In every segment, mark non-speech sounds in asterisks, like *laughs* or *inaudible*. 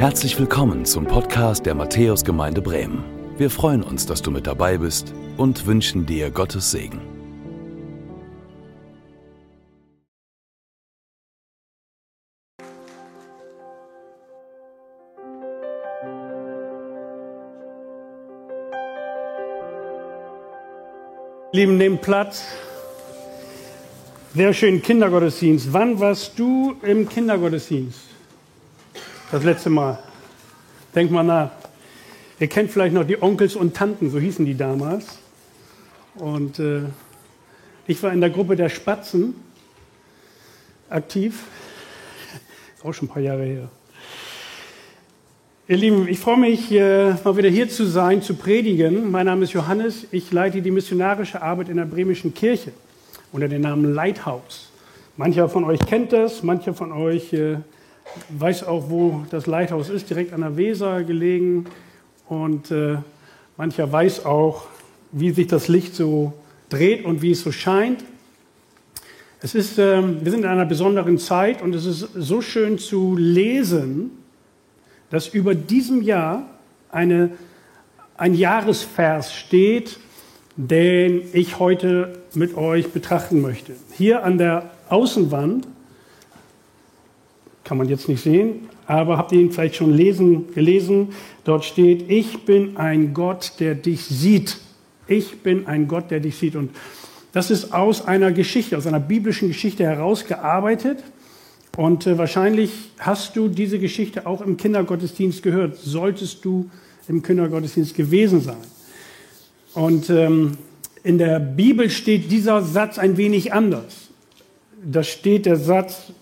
Herzlich willkommen zum Podcast der Matthäusgemeinde Bremen. Wir freuen uns, dass du mit dabei bist und wünschen dir Gottes Segen. Lieben, nehmt Platz. Sehr schön Kindergottesdienst. Wann warst du im Kindergottesdienst? Das letzte Mal. Denk mal nach. Ihr kennt vielleicht noch die Onkels und Tanten, so hießen die damals. Und äh, ich war in der Gruppe der Spatzen aktiv. *laughs* Auch schon ein paar Jahre her. Ihr Lieben, ich freue mich, äh, mal wieder hier zu sein, zu predigen. Mein Name ist Johannes. Ich leite die missionarische Arbeit in der bremischen Kirche unter dem Namen Lighthouse. Mancher von euch kennt das, mancher von euch äh, weiß auch, wo das Lighthouse ist, direkt an der Weser gelegen. Und äh, mancher weiß auch, wie sich das Licht so dreht und wie es so scheint. Es ist, äh, wir sind in einer besonderen Zeit und es ist so schön zu lesen, dass über diesem Jahr eine, ein Jahresvers steht, den ich heute mit euch betrachten möchte. Hier an der Außenwand, kann man jetzt nicht sehen, aber habt ihr ihn vielleicht schon lesen, gelesen? Dort steht, ich bin ein Gott, der dich sieht. Ich bin ein Gott, der dich sieht. Und das ist aus einer Geschichte, aus einer biblischen Geschichte herausgearbeitet. Und äh, wahrscheinlich hast du diese Geschichte auch im Kindergottesdienst gehört, solltest du im Kindergottesdienst gewesen sein. Und ähm, in der Bibel steht dieser Satz ein wenig anders. Da steht der Satz,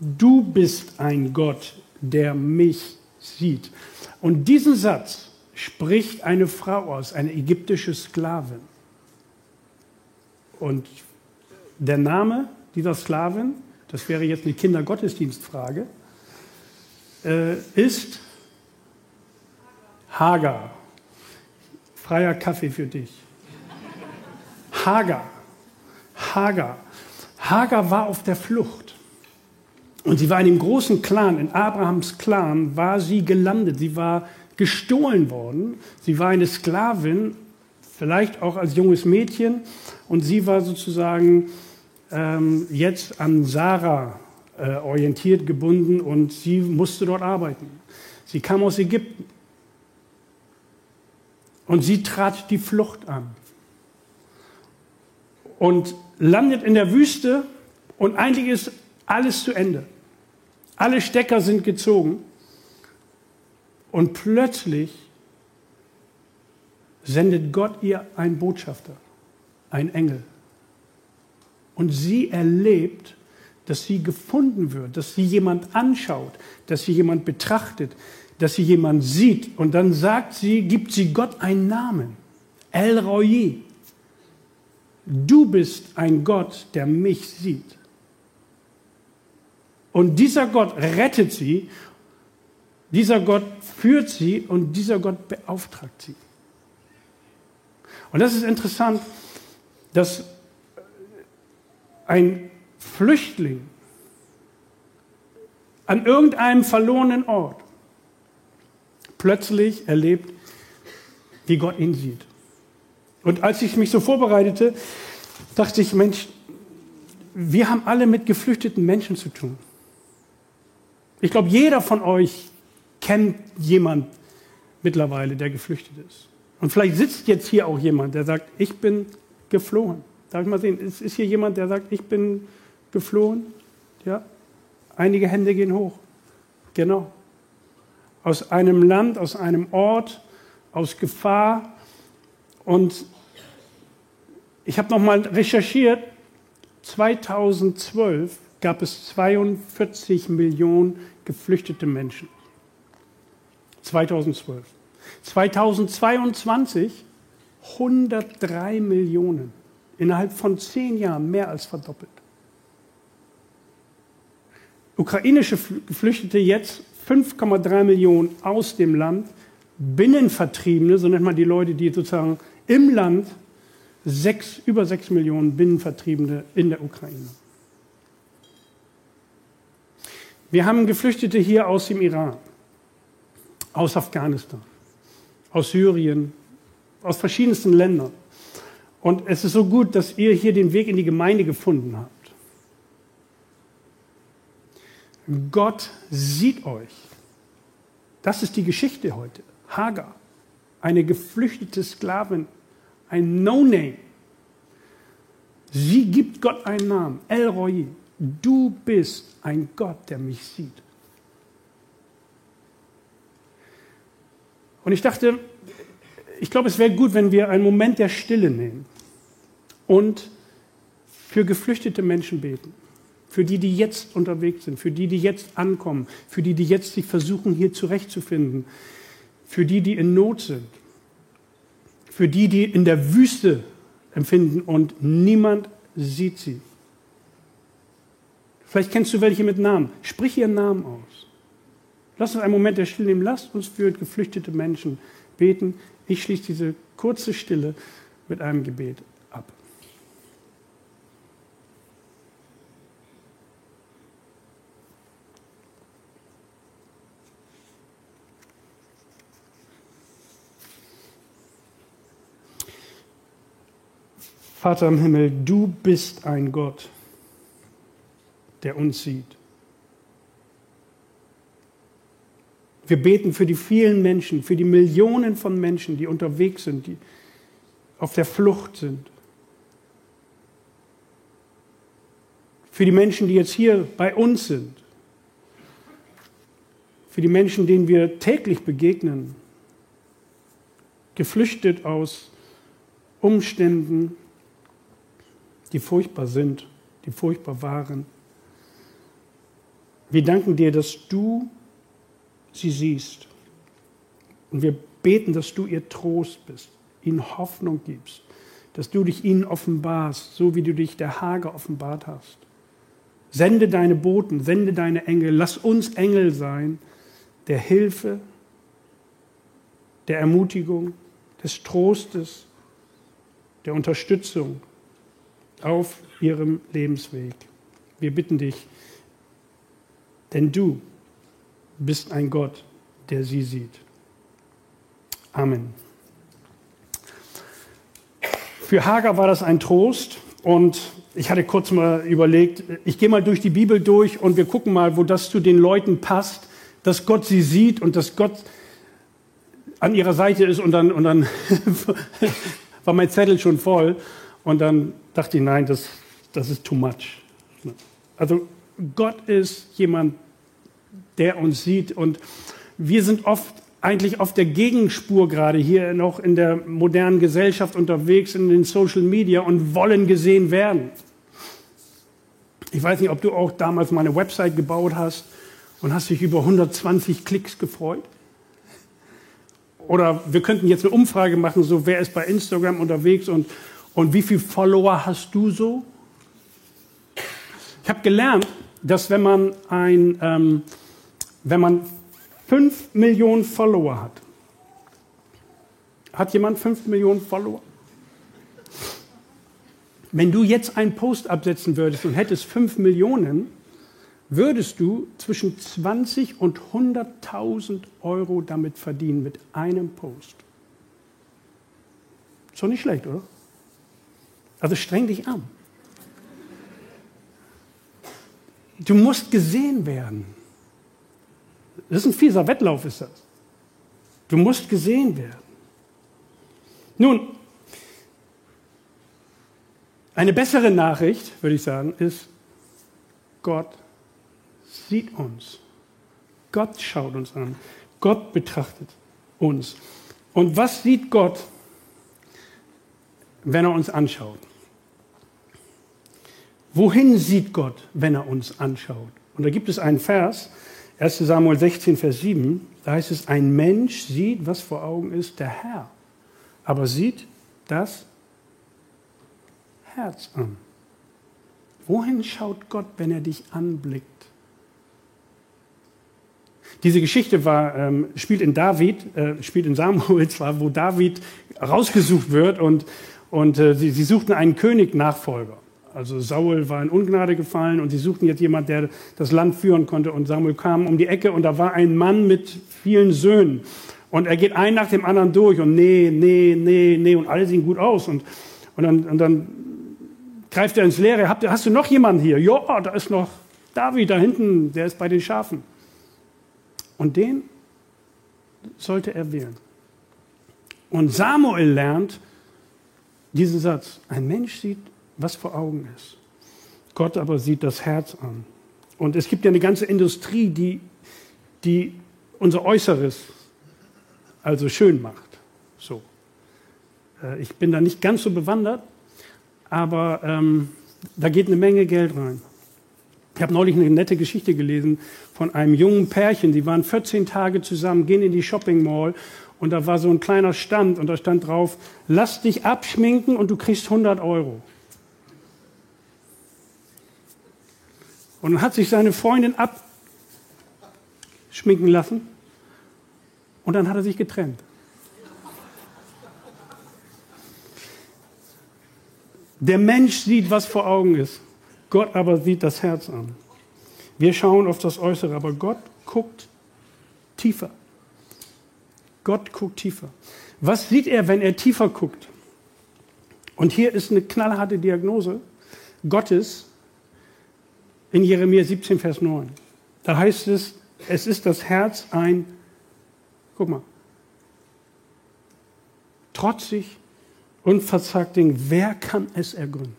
du bist ein Gott, der mich sieht. Und diesen Satz spricht eine Frau aus, eine ägyptische Sklavin. Und der Name dieser Sklavin das wäre jetzt eine Kindergottesdienstfrage, äh, ist Hagar. Freier Kaffee für dich. Hagar. Hagar. Hagar war auf der Flucht. Und sie war in dem großen Clan, in Abrahams Clan, war sie gelandet. Sie war gestohlen worden. Sie war eine Sklavin, vielleicht auch als junges Mädchen. Und sie war sozusagen ähm, jetzt an Sarah äh, orientiert, gebunden und sie musste dort arbeiten. Sie kam aus Ägypten und sie trat die Flucht an und landet in der Wüste und eigentlich ist alles zu Ende. Alle Stecker sind gezogen und plötzlich sendet Gott ihr einen Botschafter, einen Engel. Und sie erlebt, dass sie gefunden wird, dass sie jemand anschaut, dass sie jemand betrachtet, dass sie jemand sieht. Und dann sagt sie, gibt sie Gott einen Namen. El Roi. Du bist ein Gott, der mich sieht. Und dieser Gott rettet sie, dieser Gott führt sie und dieser Gott beauftragt sie. Und das ist interessant, dass ein Flüchtling an irgendeinem verlorenen Ort plötzlich erlebt, wie Gott ihn sieht. Und als ich mich so vorbereitete, dachte ich, Mensch, wir haben alle mit geflüchteten Menschen zu tun. Ich glaube, jeder von euch kennt jemand mittlerweile, der geflüchtet ist. Und vielleicht sitzt jetzt hier auch jemand, der sagt, ich bin geflohen. Darf ich mal sehen, ist, ist hier jemand, der sagt, ich bin geflohen? Ja? Einige Hände gehen hoch. Genau. Aus einem Land, aus einem Ort, aus Gefahr. Und ich habe nochmal recherchiert, 2012 gab es 42 Millionen geflüchtete Menschen. 2012. 2022 103 Millionen. Innerhalb von zehn Jahren mehr als verdoppelt. Ukrainische Geflüchtete jetzt 5,3 Millionen aus dem Land, Binnenvertriebene, so nennt man die Leute, die sozusagen im Land sechs, über 6 Millionen Binnenvertriebene in der Ukraine. Wir haben Geflüchtete hier aus dem Iran. aus Afghanistan, aus Syrien, aus verschiedensten Ländern. Und es ist so gut, dass ihr hier den Weg in die Gemeinde gefunden habt. Gott sieht euch. Das ist die Geschichte heute. Hagar, eine geflüchtete Sklavin, ein No-Name. Sie gibt Gott einen Namen, El Roi. Du bist ein Gott, der mich sieht. Und ich dachte, ich glaube, es wäre gut, wenn wir einen Moment der Stille nehmen und für geflüchtete Menschen beten. Für die, die jetzt unterwegs sind, für die, die jetzt ankommen, für die, die jetzt sich versuchen, hier zurechtzufinden, für die, die in Not sind, für die, die in der Wüste empfinden und niemand sieht sie. Vielleicht kennst du welche mit Namen. Sprich ihren Namen aus. Lass uns einen Moment der Stille nehmen. Lasst uns für geflüchtete Menschen beten. Ich schließe diese kurze Stille mit einem Gebet ab. Vater im Himmel, du bist ein Gott, der uns sieht. Wir beten für die vielen Menschen, für die Millionen von Menschen, die unterwegs sind, die auf der Flucht sind. Für die Menschen, die jetzt hier bei uns sind. Für die Menschen, denen wir täglich begegnen. Geflüchtet aus Umständen, die furchtbar sind, die furchtbar waren. Wir danken dir, dass du sie siehst. Und wir beten, dass du ihr Trost bist, ihnen Hoffnung gibst, dass du dich ihnen offenbarst, so wie du dich der Hage offenbart hast. Sende deine Boten, sende deine Engel, lass uns Engel sein, der Hilfe, der Ermutigung, des Trostes, der Unterstützung auf ihrem Lebensweg. Wir bitten dich, denn du bist ein Gott, der sie sieht. Amen. Für Hagar war das ein Trost und ich hatte kurz mal überlegt, ich gehe mal durch die Bibel durch und wir gucken mal, wo das zu den Leuten passt, dass Gott sie sieht und dass Gott an ihrer Seite ist und dann, und dann *laughs* war mein Zettel schon voll und dann dachte ich, nein, das, das ist too much. Also Gott ist jemand, der uns sieht. Und wir sind oft eigentlich auf der Gegenspur gerade hier noch in der modernen Gesellschaft unterwegs, in den Social Media und wollen gesehen werden. Ich weiß nicht, ob du auch damals mal eine Website gebaut hast und hast dich über 120 Klicks gefreut. Oder wir könnten jetzt eine Umfrage machen, so wer ist bei Instagram unterwegs und, und wie viele Follower hast du so? Ich habe gelernt, dass wenn man ein, ähm, wenn man 5 Millionen Follower hat, hat jemand 5 Millionen Follower? Wenn du jetzt einen Post absetzen würdest und hättest 5 Millionen, würdest du zwischen 20 und 100.000 Euro damit verdienen mit einem Post. Ist doch nicht schlecht, oder? Also streng dich an. Du musst gesehen werden. Das ist ein fieser Wettlauf, ist das. Du musst gesehen werden. Nun, eine bessere Nachricht, würde ich sagen, ist, Gott sieht uns. Gott schaut uns an. Gott betrachtet uns. Und was sieht Gott, wenn er uns anschaut? Wohin sieht Gott, wenn er uns anschaut? Und da gibt es einen Vers, 1 Samuel 16, Vers 7, da heißt es, ein Mensch sieht, was vor Augen ist, der Herr, aber sieht das Herz an. Wohin schaut Gott, wenn er dich anblickt? Diese Geschichte war, ähm, spielt in David, äh, spielt in Samuel *laughs* zwar, wo David rausgesucht wird und, und äh, sie, sie suchten einen König-Nachfolger. Also Saul war in Ungnade gefallen und sie suchten jetzt jemanden, der das Land führen konnte. Und Samuel kam um die Ecke und da war ein Mann mit vielen Söhnen. Und er geht ein nach dem anderen durch und nee, nee, nee, nee und alle sehen gut aus. Und, und, dann, und dann greift er ins Leere. Hast, hast du noch jemanden hier? Ja, da ist noch David da hinten, der ist bei den Schafen. Und den sollte er wählen. Und Samuel lernt diesen Satz. Ein Mensch sieht, was vor Augen ist. Gott aber sieht das Herz an. Und es gibt ja eine ganze Industrie, die, die unser Äußeres also schön macht. So. Äh, ich bin da nicht ganz so bewandert, aber ähm, da geht eine Menge Geld rein. Ich habe neulich eine nette Geschichte gelesen von einem jungen Pärchen, die waren 14 Tage zusammen, gehen in die Shopping Mall und da war so ein kleiner Stand und da stand drauf, lass dich abschminken und du kriegst 100 Euro. Und hat sich seine Freundin abschminken lassen und dann hat er sich getrennt. Der Mensch sieht, was vor Augen ist. Gott aber sieht das Herz an. Wir schauen auf das Äußere, aber Gott guckt tiefer. Gott guckt tiefer. Was sieht er, wenn er tiefer guckt? Und hier ist eine knallharte Diagnose Gottes in Jeremia 17, Vers 9. Da heißt es, es ist das Herz ein, guck mal, trotzig und verzagt Ding. Wer kann es ergründen?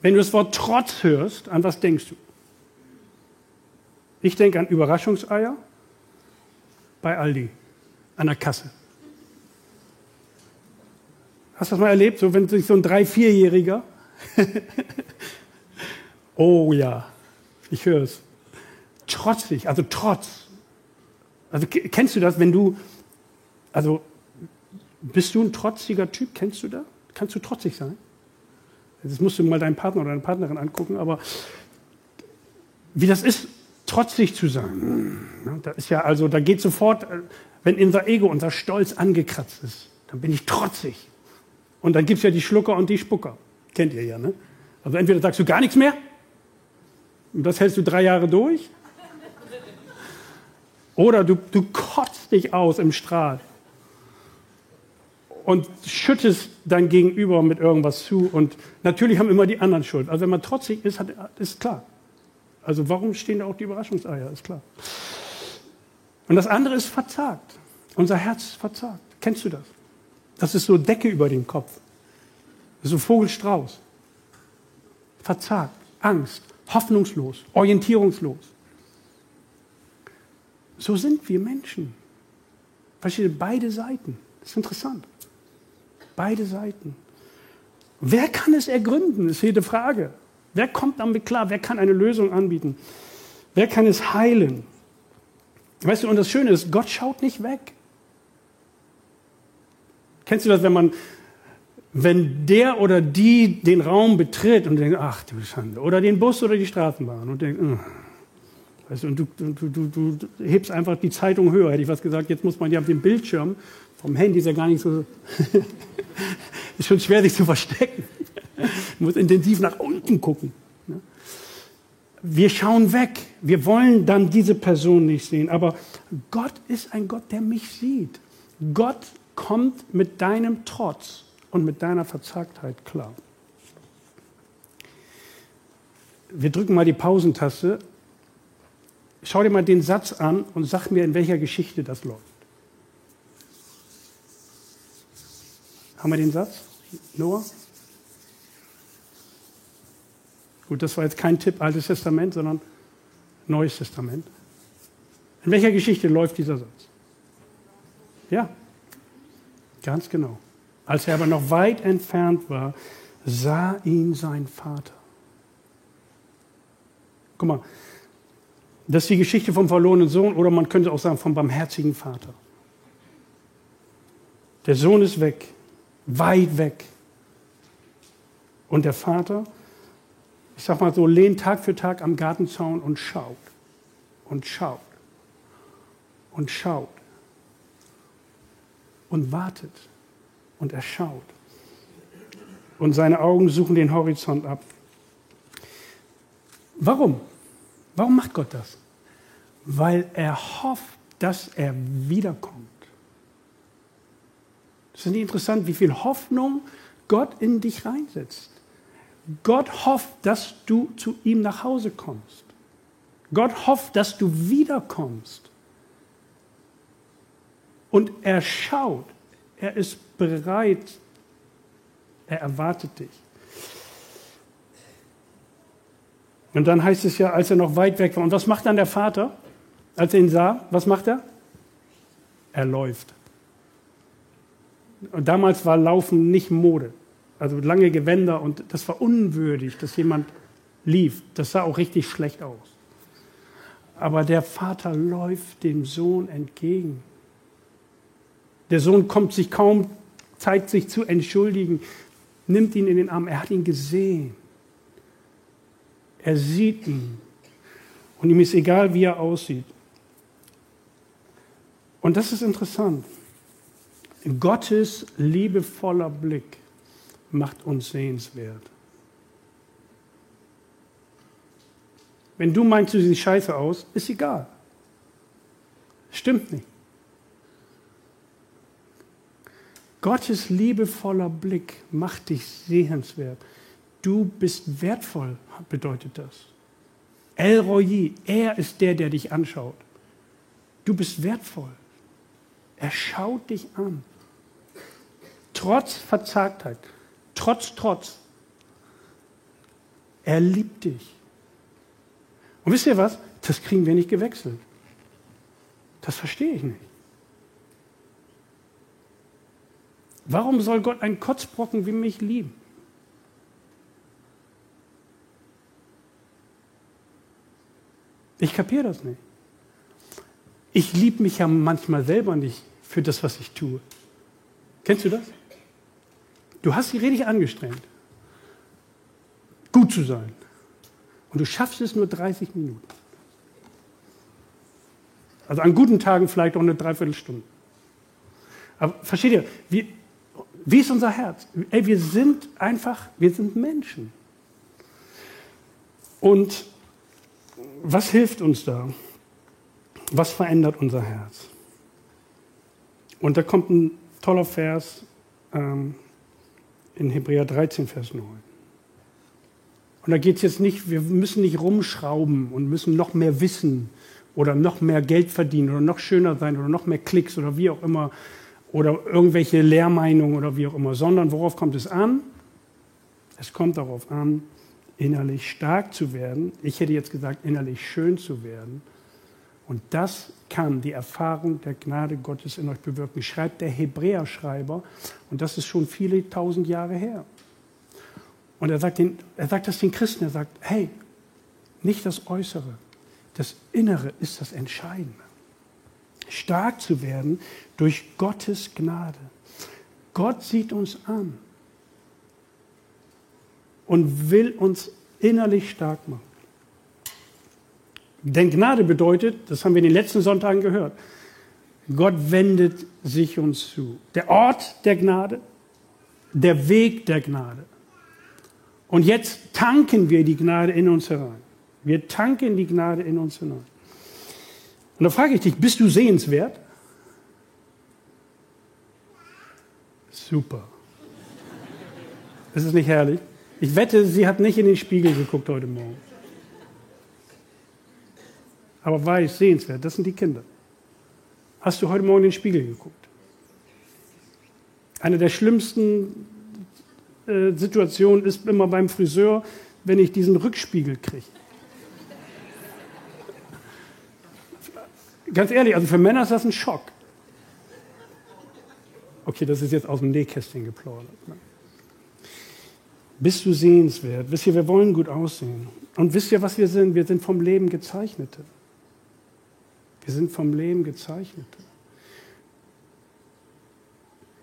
Wenn du das Wort Trotz hörst, an was denkst du? Ich denke an Überraschungseier, bei Aldi an der Kasse. Hast du das mal erlebt? So, wenn sich so ein drei-, vierjähriger, *laughs* oh ja, ich höre es, trotzig, also trotz. Also kennst du das, wenn du, also bist du ein trotziger Typ? Kennst du das? Kannst du trotzig sein? Jetzt musst du mal deinen Partner oder deine Partnerin angucken, aber wie das ist, trotzig zu sein. Da ist ja also, da geht sofort, äh, wenn unser Ego, unser Stolz angekratzt ist, dann bin ich trotzig. Und dann gibt es ja die Schlucker und die Spucker. Kennt ihr ja, ne? Also entweder sagst du gar nichts mehr, und das hältst du drei Jahre durch, oder du, du kotzt dich aus im Strahl und schüttest dein Gegenüber mit irgendwas zu. Und natürlich haben immer die anderen Schuld. Also wenn man trotzig ist, hat, ist klar. Also warum stehen da auch die Überraschungseier? Ist klar. Und das andere ist verzagt. Unser Herz ist verzagt. Kennst du das? Das ist so Decke über dem Kopf. So Vogelstrauß. Verzagt, Angst, hoffnungslos, orientierungslos. So sind wir Menschen. Versteht ihr? Beide Seiten. Das ist interessant. Beide Seiten. Wer kann es ergründen? Das ist jede Frage. Wer kommt damit klar? Wer kann eine Lösung anbieten? Wer kann es heilen? Weißt du, und das Schöne ist, Gott schaut nicht weg. Kennst du das, wenn man, wenn der oder die den Raum betritt und denkt, ach du Schande, oder den Bus oder die Straßenbahn und denkt, oh. weißt du, und du, du, du, du, hebst einfach die Zeitung höher, hätte ich was gesagt, jetzt muss man ja auf dem Bildschirm vom Handy ist ja gar nicht so, *laughs* ist schon schwer sich zu verstecken. *laughs* Du musst intensiv nach unten gucken. Ne? Wir schauen weg. Wir wollen dann diese Person nicht sehen. Aber Gott ist ein Gott, der mich sieht. Gott kommt mit deinem Trotz und mit deiner Verzagtheit klar. Wir drücken mal die Pausentaste. Schau dir mal den Satz an und sag mir, in welcher Geschichte das läuft. Haben wir den Satz? Noah? Gut, das war jetzt kein Tipp Altes Testament, sondern Neues Testament. In welcher Geschichte läuft dieser Satz? Ja, ganz genau. Als er aber noch weit entfernt war, sah ihn sein Vater. Guck mal, das ist die Geschichte vom verlorenen Sohn oder man könnte auch sagen vom barmherzigen Vater. Der Sohn ist weg, weit weg. Und der Vater ich sag mal so, lehnt Tag für Tag am Gartenzaun und schaut und schaut und schaut und wartet und er schaut. und seine Augen suchen den Horizont ab. Warum? Warum macht Gott das? Weil er hofft, dass er wiederkommt. Das ist nicht interessant, wie viel Hoffnung Gott in dich reinsetzt. Gott hofft, dass du zu ihm nach Hause kommst. Gott hofft, dass du wiederkommst. Und er schaut, er ist bereit, er erwartet dich. Und dann heißt es ja, als er noch weit weg war. Und was macht dann der Vater, als er ihn sah? Was macht er? Er läuft. Und damals war Laufen nicht Mode. Also lange Gewänder und das war unwürdig, dass jemand lief. Das sah auch richtig schlecht aus. Aber der Vater läuft dem Sohn entgegen. Der Sohn kommt sich kaum, zeigt sich zu entschuldigen, nimmt ihn in den Arm. Er hat ihn gesehen. Er sieht ihn. Und ihm ist egal, wie er aussieht. Und das ist interessant. Gottes liebevoller Blick macht uns sehenswert. Wenn du meinst, du siehst scheiße aus, ist egal. Stimmt nicht. Gottes liebevoller Blick macht dich sehenswert. Du bist wertvoll, bedeutet das. El Roy, er ist der, der dich anschaut. Du bist wertvoll. Er schaut dich an. Trotz Verzagtheit, trotz Trotz. Er liebt dich. Und wisst ihr was? Das kriegen wir nicht gewechselt. Das verstehe ich nicht. Warum soll Gott einen Kotzbrocken wie mich lieben? Ich kapiere das nicht. Ich liebe mich ja manchmal selber nicht für das, was ich tue. Kennst du das? Du hast dich richtig angestrengt, gut zu sein. Und du schaffst es nur 30 Minuten. Also an guten Tagen vielleicht auch eine Dreiviertelstunde. Aber versteht ihr, wie, wie ist unser Herz? Ey, wir sind einfach, wir sind Menschen. Und was hilft uns da? Was verändert unser Herz? Und da kommt ein toller Vers ähm, in Hebräer 13, Vers 9. Und da geht es jetzt nicht, wir müssen nicht rumschrauben und müssen noch mehr wissen oder noch mehr Geld verdienen oder noch schöner sein oder noch mehr Klicks oder wie auch immer oder irgendwelche Lehrmeinungen oder wie auch immer, sondern worauf kommt es an? Es kommt darauf an, innerlich stark zu werden. Ich hätte jetzt gesagt, innerlich schön zu werden. Und das kann die Erfahrung der Gnade Gottes in euch bewirken, schreibt der Hebräerschreiber. Und das ist schon viele tausend Jahre her. Und er sagt, den, er sagt das den Christen, er sagt, hey, nicht das Äußere, das Innere ist das Entscheidende. Stark zu werden durch Gottes Gnade. Gott sieht uns an und will uns innerlich stark machen. Denn Gnade bedeutet, das haben wir in den letzten Sonntagen gehört, Gott wendet sich uns zu. Der Ort der Gnade, der Weg der Gnade. Und jetzt tanken wir die Gnade in uns herein. Wir tanken die Gnade in uns hinein. Und da frage ich dich, bist du sehenswert? Super. Ist es nicht herrlich? Ich wette, sie hat nicht in den Spiegel geguckt heute Morgen. Aber weiß, sehenswert, das sind die Kinder. Hast du heute Morgen in den Spiegel geguckt? Eine der schlimmsten äh, Situation ist immer beim Friseur, wenn ich diesen Rückspiegel kriege. Ganz ehrlich, also für Männer ist das ein Schock. Okay, das ist jetzt aus dem Nähkästchen geplaudert. Ne? Bist du sehenswert? Wisst ihr, wir wollen gut aussehen. Und wisst ihr, was wir sind? Wir sind vom Leben Gezeichnete. Wir sind vom Leben Gezeichnete.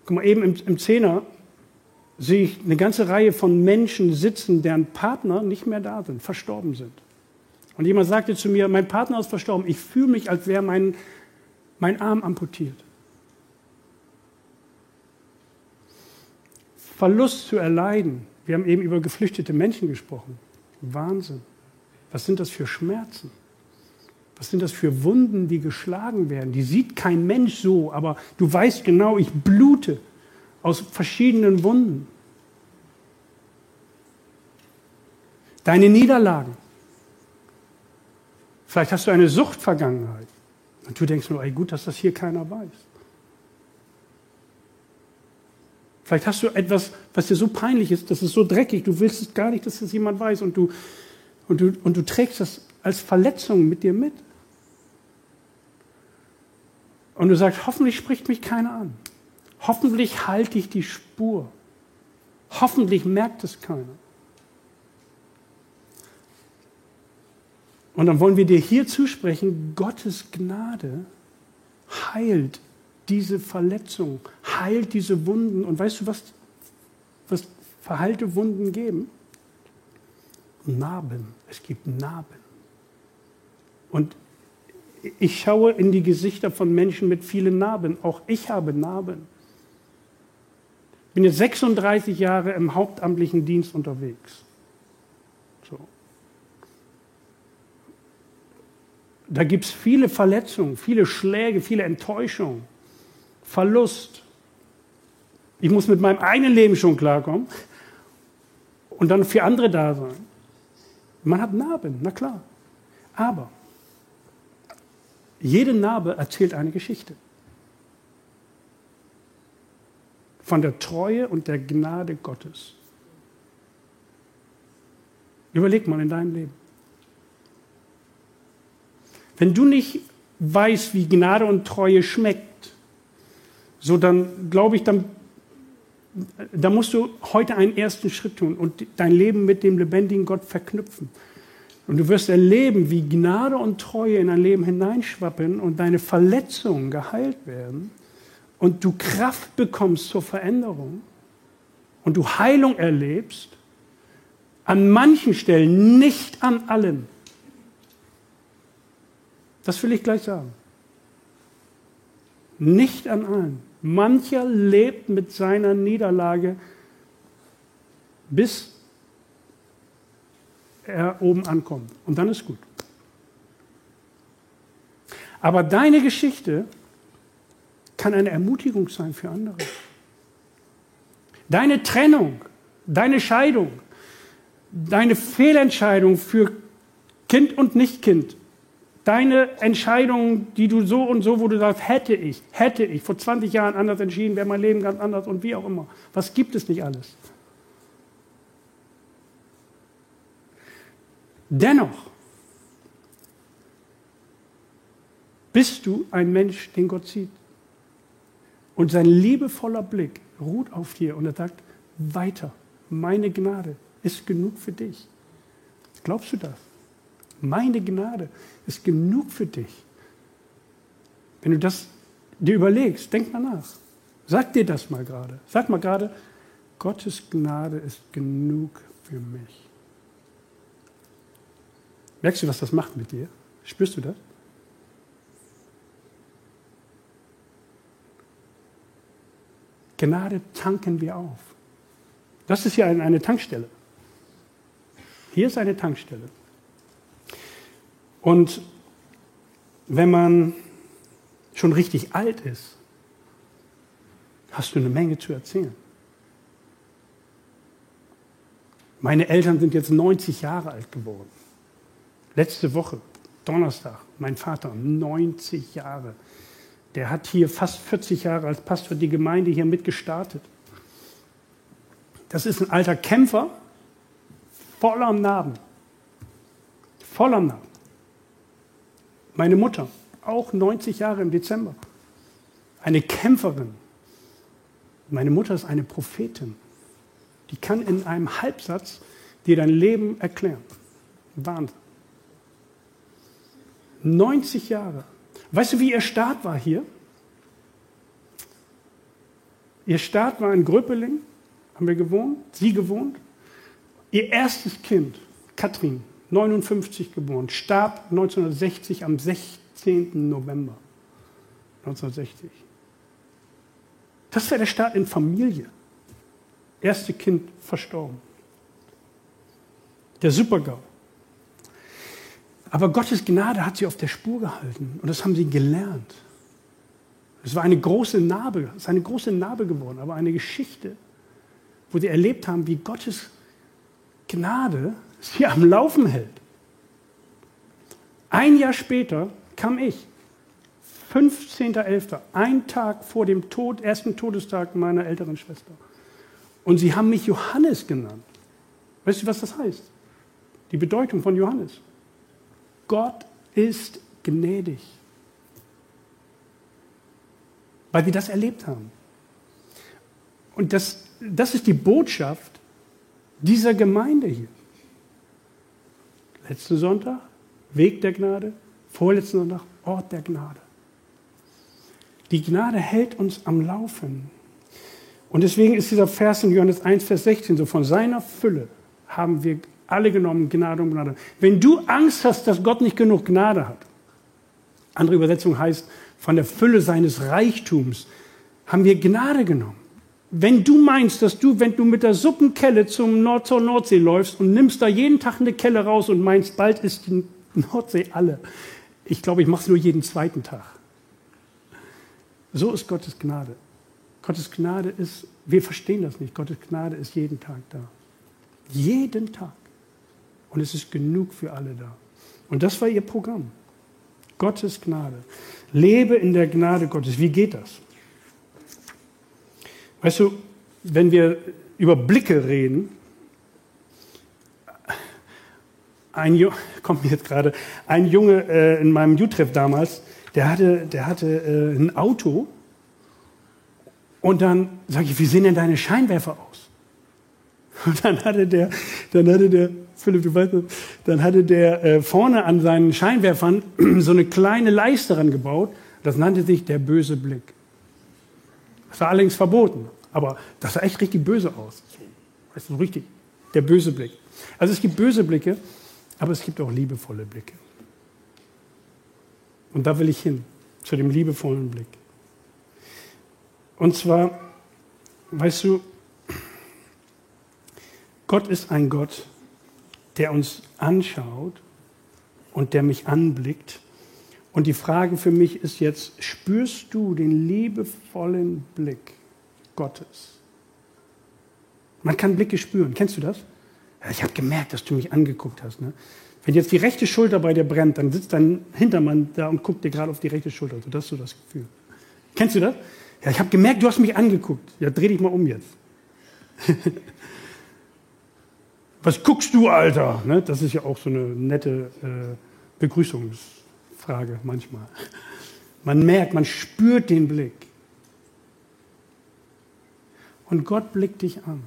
Guck mal, eben im, im Zehner sehe ich eine ganze Reihe von Menschen sitzen, deren Partner nicht mehr da sind, verstorben sind. Und jemand sagte zu mir, mein Partner ist verstorben, ich fühle mich, als wäre mein, mein Arm amputiert. Verlust zu erleiden Wir haben eben über geflüchtete Menschen gesprochen. Wahnsinn. Was sind das für Schmerzen? Was sind das für Wunden, die geschlagen werden? Die sieht kein Mensch so, aber du weißt genau, ich blute aus verschiedenen Wunden. Deine Niederlagen. Vielleicht hast du eine Suchtvergangenheit. Und du denkst nur, ey, gut, dass das hier keiner weiß. Vielleicht hast du etwas, was dir so peinlich ist, das ist so dreckig, du willst es gar nicht, dass das jemand weiß und du, und du, und du trägst das als Verletzung mit dir mit. Und du sagst, hoffentlich spricht mich keiner an. Hoffentlich halte ich die Spur. Hoffentlich merkt es keiner. Und dann wollen wir dir hier zusprechen, Gottes Gnade heilt diese Verletzung, heilt diese Wunden. Und weißt du, was, was verheilte Wunden geben? Narben. Es gibt Narben. Und ich schaue in die Gesichter von Menschen mit vielen Narben. Auch ich habe Narben. Ich bin jetzt 36 Jahre im hauptamtlichen Dienst unterwegs. So. Da gibt es viele Verletzungen, viele Schläge, viele Enttäuschungen. Verlust. Ich muss mit meinem eigenen Leben schon klarkommen und dann für andere da sein. Man hat Narben, na klar. Aber jede Narbe erzählt eine Geschichte. Von der Treue und der Gnade Gottes. Überleg mal in deinem Leben. Wenn du nicht weißt, wie Gnade und Treue schmeckt, so dann glaube ich, dann, da musst du heute einen ersten Schritt tun und dein Leben mit dem lebendigen Gott verknüpfen. Und du wirst erleben, wie Gnade und Treue in dein Leben hineinschwappen und deine Verletzungen geheilt werden und du Kraft bekommst zur Veränderung und du Heilung erlebst, an manchen Stellen, nicht an allen. Das will ich gleich sagen. Nicht an allen. Mancher lebt mit seiner Niederlage, bis er oben ankommt. Und dann ist gut. Aber deine Geschichte kann eine Ermutigung sein für andere. Deine Trennung, deine Scheidung, deine Fehlentscheidung für Kind und Nicht-Kind Deine Entscheidungen, die du so und so, wo du sagst, hätte ich, hätte ich vor 20 Jahren anders entschieden, wäre mein Leben ganz anders und wie auch immer. Was gibt es nicht alles? Dennoch bist du ein Mensch, den Gott sieht. Und sein liebevoller Blick ruht auf dir und er sagt, weiter, meine Gnade ist genug für dich. Glaubst du das? Meine Gnade ist genug für dich. Wenn du das dir überlegst, denk mal nach. Sag dir das mal gerade. Sag mal gerade, Gottes Gnade ist genug für mich. Merkst du, was das macht mit dir? Spürst du das? Gnade tanken wir auf. Das ist ja eine Tankstelle. Hier ist eine Tankstelle. Und wenn man schon richtig alt ist, hast du eine Menge zu erzählen. Meine Eltern sind jetzt 90 Jahre alt geworden. Letzte Woche, Donnerstag, mein Vater, 90 Jahre. Der hat hier fast 40 Jahre als Pastor die Gemeinde hier mitgestartet. Das ist ein alter Kämpfer, voller Narben. Voller Narben. Meine Mutter, auch 90 Jahre im Dezember. Eine Kämpferin. Meine Mutter ist eine Prophetin. Die kann in einem Halbsatz dir dein Leben erklären. Wahnsinn. 90 Jahre. Weißt du, wie ihr Start war hier? Ihr Start war in Gröpeling, haben wir gewohnt, sie gewohnt. Ihr erstes Kind, Katrin, 59 geboren, starb 1960 am 16. November 1960. Das war der Start in Familie. Erste Kind verstorben. der Super-GAU. Aber Gottes Gnade hat sie auf der Spur gehalten und das haben sie gelernt. Es war eine große Narbe, es ist eine große Narbe geworden, aber eine Geschichte, wo sie erlebt haben, wie Gottes Gnade sie am Laufen hält. Ein Jahr später kam ich, 15.11., ein Tag vor dem Tod, ersten Todestag meiner älteren Schwester. Und sie haben mich Johannes genannt. Weißt du, was das heißt? Die Bedeutung von Johannes. Gott ist gnädig. Weil sie das erlebt haben. Und das, das ist die Botschaft dieser Gemeinde hier. Letzten Sonntag, Weg der Gnade, vorletzten Sonntag, Ort der Gnade. Die Gnade hält uns am Laufen. Und deswegen ist dieser Vers in Johannes 1, Vers 16 so, von seiner Fülle haben wir alle genommen, Gnade um Gnade. Wenn du Angst hast, dass Gott nicht genug Gnade hat, andere Übersetzung heißt, von der Fülle seines Reichtums haben wir Gnade genommen. Wenn du meinst, dass du, wenn du mit der Suppenkelle zum Nord zur Nordsee läufst und nimmst da jeden Tag eine Kelle raus und meinst, bald ist die Nordsee alle. Ich glaube, ich mache es nur jeden zweiten Tag. So ist Gottes Gnade. Gottes Gnade ist, wir verstehen das nicht, Gottes Gnade ist jeden Tag da. Jeden Tag. Und es ist genug für alle da. Und das war ihr Programm. Gottes Gnade. Lebe in der Gnade Gottes. Wie geht das? Weißt du, wenn wir über Blicke reden, ein Junge, *laughs* kommt mir jetzt gerade, ein Junge äh, in meinem U-Treff damals, der hatte, der hatte äh, ein Auto und dann sage ich, wie sehen denn deine Scheinwerfer aus? *laughs* Und dann hatte der, dann hatte der, Philipp, du weißt das, dann hatte der äh, vorne an seinen Scheinwerfern *clears throat* so eine kleine Leiste gebaut. Das nannte sich der böse Blick. Das war allerdings verboten, aber das sah echt richtig böse aus. Weißt du, richtig, der böse Blick. Also es gibt böse Blicke, aber es gibt auch liebevolle Blicke. Und da will ich hin, zu dem liebevollen Blick. Und zwar, weißt du, Gott ist ein Gott, der uns anschaut und der mich anblickt. Und die Frage für mich ist jetzt, spürst du den liebevollen Blick Gottes? Man kann Blicke spüren. Kennst du das? Ich habe gemerkt, dass du mich angeguckt hast. Ne? Wenn jetzt die rechte Schulter bei dir brennt, dann sitzt dein Hintermann da und guckt dir gerade auf die rechte Schulter. Also das ist so das Gefühl. Kennst du das? Ja, ich habe gemerkt, du hast mich angeguckt. Ja, dreh dich mal um jetzt. *laughs* Was guckst du, Alter? Ne? Das ist ja auch so eine nette äh, Begrüßungsfrage manchmal. Man merkt, man spürt den Blick. Und Gott blickt dich an.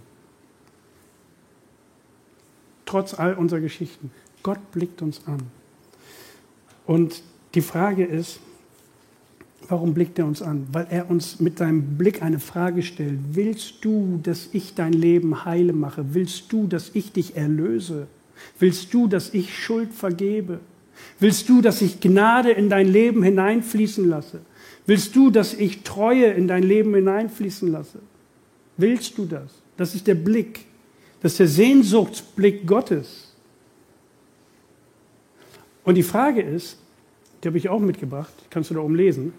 Trotz all unserer Geschichten. Gott blickt uns an. Und die Frage ist, warum blickt er uns an? Weil er uns mit seinem Blick eine Frage stellt. Willst du, dass ich dein Leben heile mache? Willst du, dass ich dich erlöse? Willst du, dass ich Schuld vergebe? Willst du, dass ich Gnade in dein Leben hineinfließen lasse? Willst du, dass ich Treue in dein Leben hineinfließen lasse? Willst du das? Das ist der Blick. Das ist der Sehnsuchtsblick Gottes. Und die Frage ist, die habe ich auch mitgebracht, kannst du da oben lesen.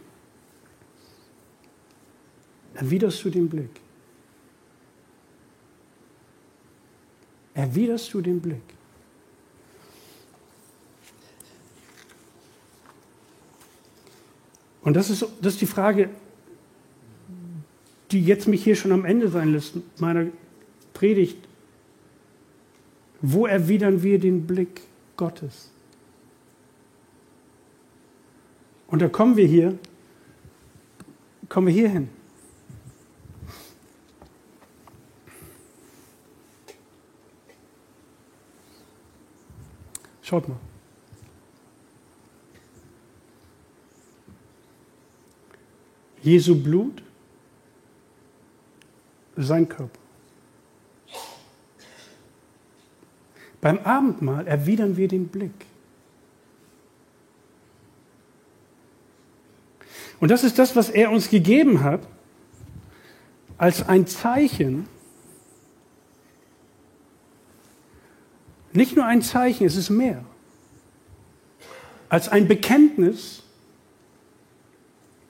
Erwiderst du den Blick? Erwiderst du den Blick? Und das ist, das ist die Frage, die jetzt mich hier schon am Ende sein lässt, meiner Predigt. Wo erwidern wir den Blick Gottes? Und da kommen wir hier, kommen wir hier hin. Schaut mal. Jesu Blut, sein Körper. Beim Abendmahl erwidern wir den Blick. Und das ist das, was er uns gegeben hat, als ein Zeichen, Nicht nur ein Zeichen, es ist mehr. Als ein Bekenntnis,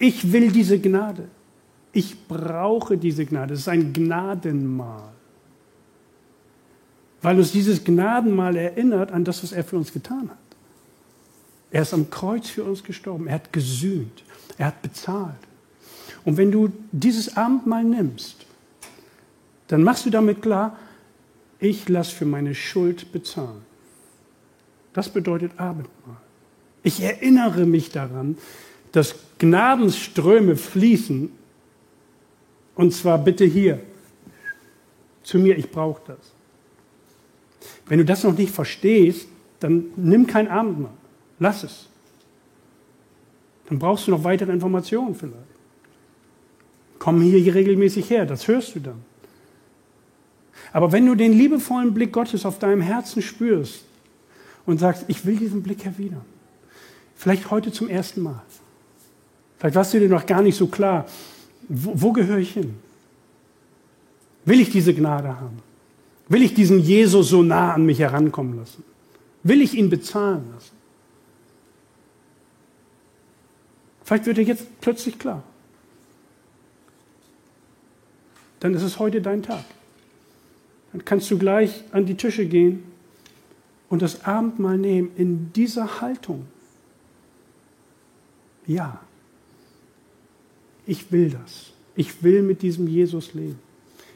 ich will diese Gnade. Ich brauche diese Gnade. Es ist ein Gnadenmahl. Weil uns dieses Gnadenmahl erinnert an das, was er für uns getan hat. Er ist am Kreuz für uns gestorben. Er hat gesühnt. Er hat bezahlt. Und wenn du dieses Abendmahl nimmst, dann machst du damit klar, ich lasse für meine Schuld bezahlen. Das bedeutet Abendmahl. Ich erinnere mich daran, dass Gnadenströme fließen. Und zwar bitte hier. Zu mir, ich brauche das. Wenn du das noch nicht verstehst, dann nimm kein Abendmahl. Lass es. Dann brauchst du noch weitere Informationen vielleicht. Komm hier regelmäßig her, das hörst du dann. Aber wenn du den liebevollen Blick Gottes auf deinem Herzen spürst und sagst, ich will diesen Blick erwidern, vielleicht heute zum ersten Mal, vielleicht warst du dir noch gar nicht so klar, wo, wo gehöre ich hin? Will ich diese Gnade haben? Will ich diesen Jesus so nah an mich herankommen lassen? Will ich ihn bezahlen lassen? Vielleicht wird er jetzt plötzlich klar. Dann ist es heute dein Tag dann kannst du gleich an die Tische gehen und das Abendmahl nehmen in dieser Haltung. Ja, ich will das. Ich will mit diesem Jesus leben.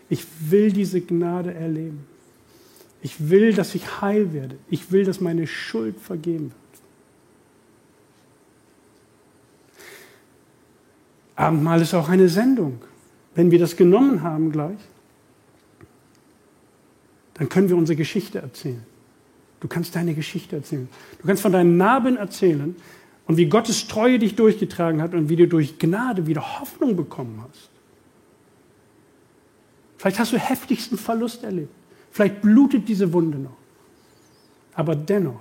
Ich will diese Gnade erleben. Ich will, dass ich heil werde. Ich will, dass meine Schuld vergeben wird. Abendmahl ist auch eine Sendung. Wenn wir das genommen haben gleich, dann können wir unsere Geschichte erzählen. Du kannst deine Geschichte erzählen. Du kannst von deinen Narben erzählen und wie Gottes Treue dich durchgetragen hat und wie du durch Gnade wieder Hoffnung bekommen hast. Vielleicht hast du heftigsten Verlust erlebt. Vielleicht blutet diese Wunde noch. Aber dennoch,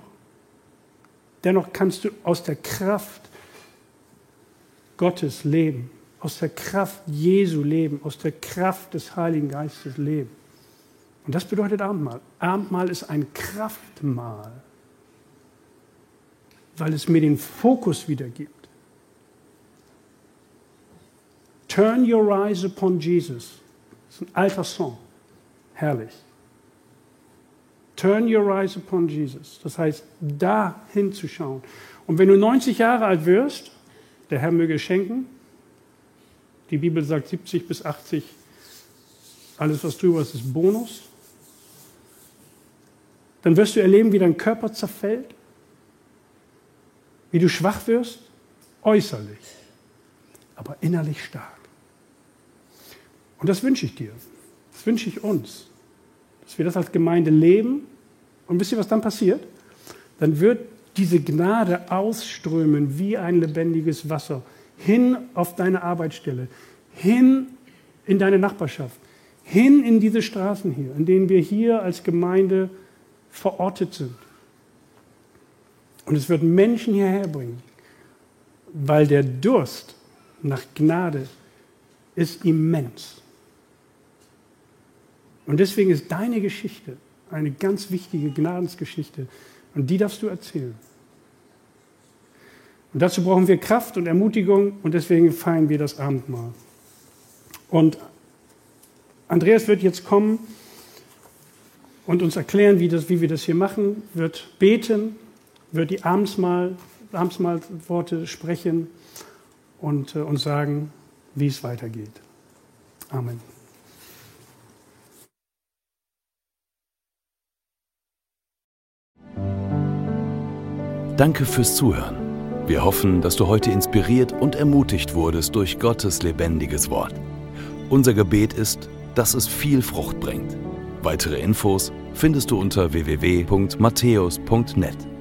dennoch kannst du aus der Kraft Gottes leben, aus der Kraft Jesu leben, aus der Kraft des Heiligen Geistes leben. Und das bedeutet Abendmahl. Abendmahl ist ein Kraftmahl, weil es mir den Fokus wiedergibt. Turn your eyes upon Jesus. Das ist ein alter Song. Herrlich. Turn your eyes upon Jesus. Das heißt, da hinzuschauen. Und wenn du 90 Jahre alt wirst, der Herr möge schenken, die Bibel sagt 70 bis 80, alles was drüber ist, ist Bonus dann wirst du erleben, wie dein Körper zerfällt, wie du schwach wirst, äußerlich, aber innerlich stark. Und das wünsche ich dir, das wünsche ich uns, dass wir das als Gemeinde leben. Und wisst ihr, was dann passiert? Dann wird diese Gnade ausströmen wie ein lebendiges Wasser hin auf deine Arbeitsstelle, hin in deine Nachbarschaft, hin in diese Straßen hier, in denen wir hier als Gemeinde verortet sind. Und es wird Menschen hierher bringen, weil der Durst nach Gnade ist immens. Und deswegen ist deine Geschichte eine ganz wichtige Gnadensgeschichte. Und die darfst du erzählen. Und dazu brauchen wir Kraft und Ermutigung und deswegen feiern wir das Abendmahl. Und Andreas wird jetzt kommen und uns erklären, wie, das, wie wir das hier machen, wird beten, wird die Abendsmahl, Abendsmahlworte sprechen und äh, uns sagen, wie es weitergeht. Amen. Danke fürs Zuhören. Wir hoffen, dass du heute inspiriert und ermutigt wurdest durch Gottes lebendiges Wort. Unser Gebet ist, dass es viel Frucht bringt. Weitere Infos findest du unter www.matthäus.net.